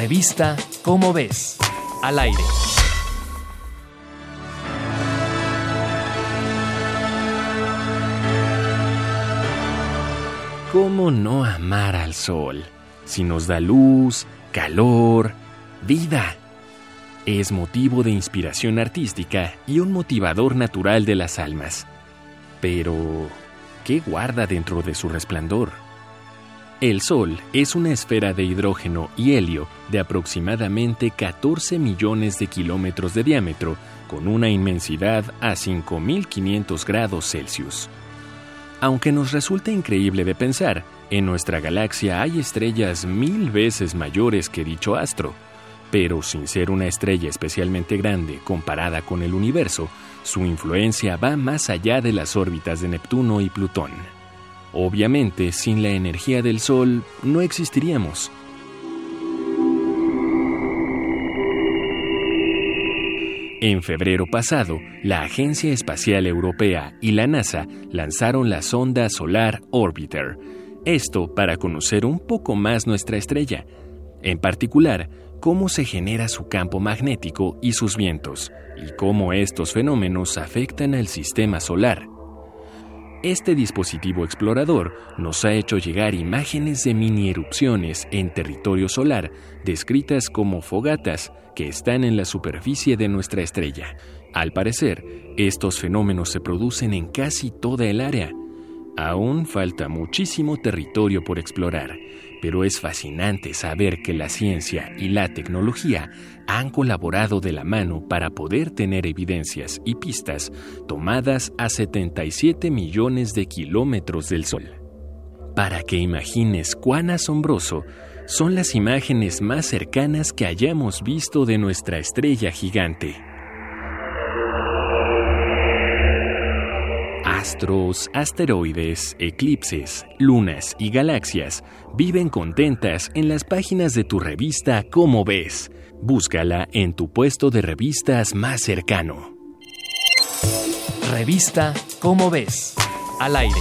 Revista Cómo ves, al aire. ¿Cómo no amar al sol? Si nos da luz, calor, vida. Es motivo de inspiración artística y un motivador natural de las almas. Pero, ¿qué guarda dentro de su resplandor? El Sol es una esfera de hidrógeno y helio de aproximadamente 14 millones de kilómetros de diámetro, con una inmensidad a 5.500 grados Celsius. Aunque nos resulta increíble de pensar, en nuestra galaxia hay estrellas mil veces mayores que dicho astro, pero sin ser una estrella especialmente grande comparada con el universo, su influencia va más allá de las órbitas de Neptuno y Plutón. Obviamente, sin la energía del Sol no existiríamos. En febrero pasado, la Agencia Espacial Europea y la NASA lanzaron la sonda solar Orbiter, esto para conocer un poco más nuestra estrella, en particular, cómo se genera su campo magnético y sus vientos, y cómo estos fenómenos afectan al sistema solar. Este dispositivo explorador nos ha hecho llegar imágenes de mini erupciones en territorio solar, descritas como fogatas que están en la superficie de nuestra estrella. Al parecer, estos fenómenos se producen en casi toda el área. Aún falta muchísimo territorio por explorar, pero es fascinante saber que la ciencia y la tecnología han colaborado de la mano para poder tener evidencias y pistas tomadas a 77 millones de kilómetros del Sol. Para que imagines cuán asombroso son las imágenes más cercanas que hayamos visto de nuestra estrella gigante. Astros, asteroides, eclipses, lunas y galaxias viven contentas en las páginas de tu revista Cómo ves. Búscala en tu puesto de revistas más cercano. Revista Cómo ves, al aire.